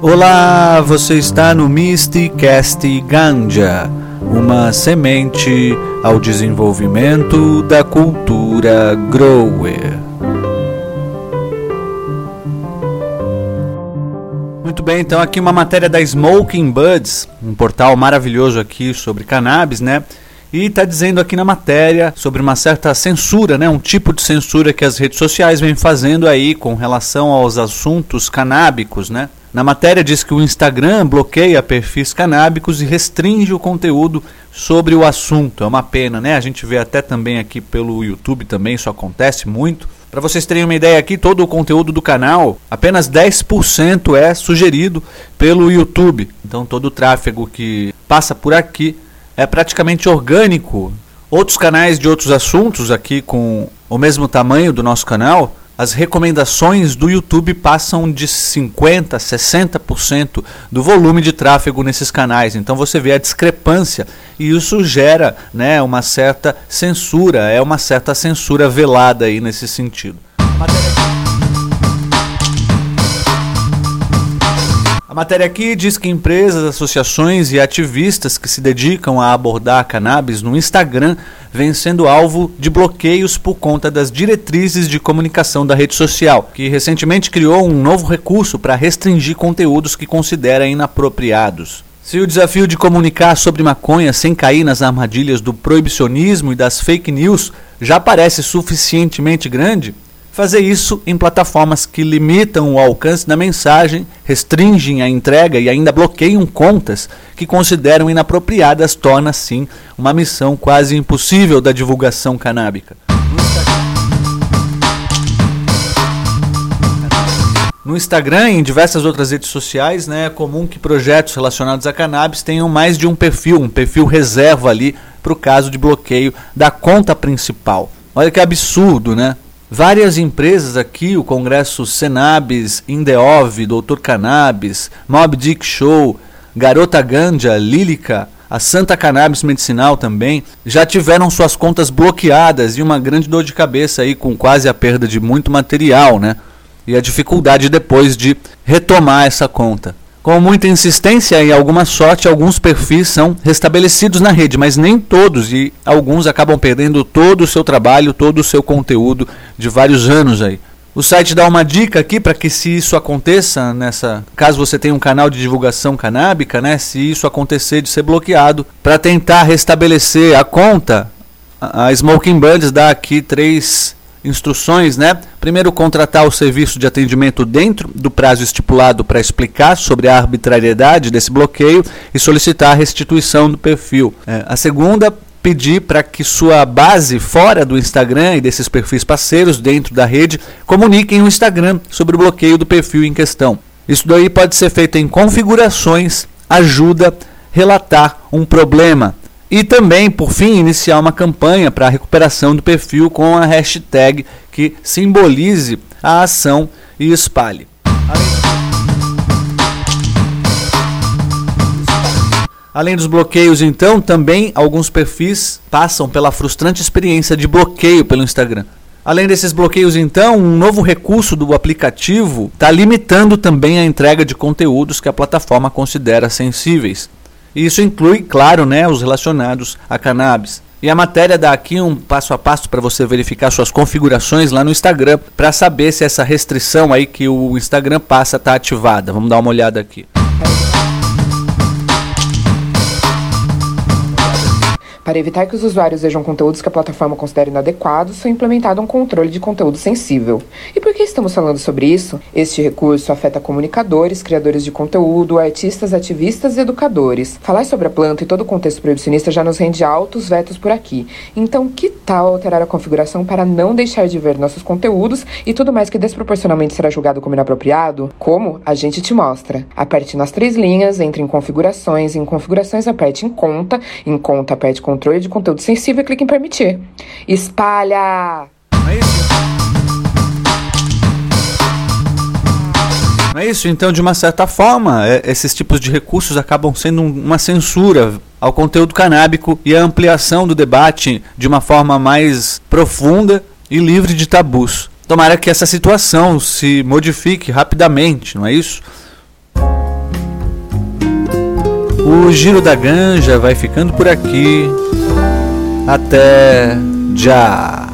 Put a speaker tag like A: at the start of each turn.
A: Olá, você está no Mysticast Ganja, uma semente ao desenvolvimento da cultura grower. Muito bem, então aqui uma matéria da Smoking Buds, um portal maravilhoso aqui sobre cannabis, né? E está dizendo aqui na matéria sobre uma certa censura, né? um tipo de censura que as redes sociais vêm fazendo aí com relação aos assuntos canábicos. Né? Na matéria diz que o Instagram bloqueia perfis canábicos e restringe o conteúdo sobre o assunto. É uma pena, né? A gente vê até também aqui pelo YouTube também, isso acontece muito. Para vocês terem uma ideia aqui, todo o conteúdo do canal, apenas 10% é sugerido pelo YouTube. Então todo o tráfego que passa por aqui é praticamente orgânico. Outros canais de outros assuntos aqui com o mesmo tamanho do nosso canal, as recomendações do YouTube passam de 50%, 60% do volume de tráfego nesses canais. Então você vê a discrepância e isso gera né, uma certa censura, é uma certa censura velada aí nesse sentido. matéria aqui diz que empresas, associações e ativistas que se dedicam a abordar a cannabis no Instagram vêm sendo alvo de bloqueios por conta das diretrizes de comunicação da rede social, que recentemente criou um novo recurso para restringir conteúdos que considera inapropriados. Se o desafio de comunicar sobre maconha sem cair nas armadilhas do proibicionismo e das fake news já parece suficientemente grande, fazer isso em plataformas que limitam o alcance da mensagem, restringem a entrega e ainda bloqueiam contas que consideram inapropriadas torna, sim, uma missão quase impossível da divulgação canábica. No Instagram e em diversas outras redes sociais, né, é comum que projetos relacionados a cannabis tenham mais de um perfil, um perfil reserva ali para o caso de bloqueio da conta principal. Olha que absurdo, né? Várias empresas aqui, o Congresso Senabis, Indeov, Doutor Cannabis, Mob Dick Show, Garota Ganja, Lílica, a Santa Cannabis Medicinal também, já tiveram suas contas bloqueadas e uma grande dor de cabeça aí com quase a perda de muito material, né? E a dificuldade depois de retomar essa conta. Com muita insistência e alguma sorte, alguns perfis são restabelecidos na rede, mas nem todos, e alguns acabam perdendo todo o seu trabalho, todo o seu conteúdo de vários anos aí. O site dá uma dica aqui para que se isso aconteça nessa, caso você tenha um canal de divulgação canábica, né, se isso acontecer de ser bloqueado, para tentar restabelecer a conta, a Smoking Buddies dá aqui três instruções, né? Primeiro, contratar o serviço de atendimento dentro do prazo estipulado para explicar sobre a arbitrariedade desse bloqueio e solicitar a restituição do perfil. É, a segunda, pedir para que sua base fora do Instagram e desses perfis parceiros dentro da rede comuniquem o Instagram sobre o bloqueio do perfil em questão. Isso daí pode ser feito em configurações, ajuda, relatar um problema. E também, por fim, iniciar uma campanha para a recuperação do perfil com a hashtag que simbolize a ação e espalhe. Além dos bloqueios, então, também alguns perfis passam pela frustrante experiência de bloqueio pelo Instagram. Além desses bloqueios, então, um novo recurso do aplicativo está limitando também a entrega de conteúdos que a plataforma considera sensíveis. E isso inclui, claro, né, os relacionados a cannabis. E a matéria dá aqui um passo a passo para você verificar suas configurações lá no Instagram para saber se essa restrição aí que o Instagram passa está ativada. Vamos dar uma olhada aqui.
B: Para evitar que os usuários vejam conteúdos que a plataforma considere inadequados, foi implementado um controle de conteúdo sensível. E por que estamos falando sobre isso? Este recurso afeta comunicadores, criadores de conteúdo, artistas, ativistas e educadores. Falar sobre a planta e todo o contexto proibicionista já nos rende altos vetos por aqui. Então, que tal alterar a configuração para não deixar de ver nossos conteúdos e tudo mais que desproporcionalmente será julgado como inapropriado? Como? A gente te mostra. Aperte nas três linhas, entre em configurações, em configurações aperte em conta, em conta aperte conteúdo controle de conteúdo sensível e clique em permitir. Espalha!
A: É isso? É isso? Então, de uma certa forma, é, esses tipos de recursos acabam sendo uma censura ao conteúdo canábico e a ampliação do debate de uma forma mais profunda e livre de tabus. Tomara que essa situação se modifique rapidamente, não é isso? O Giro da Ganja vai ficando por aqui. Até já.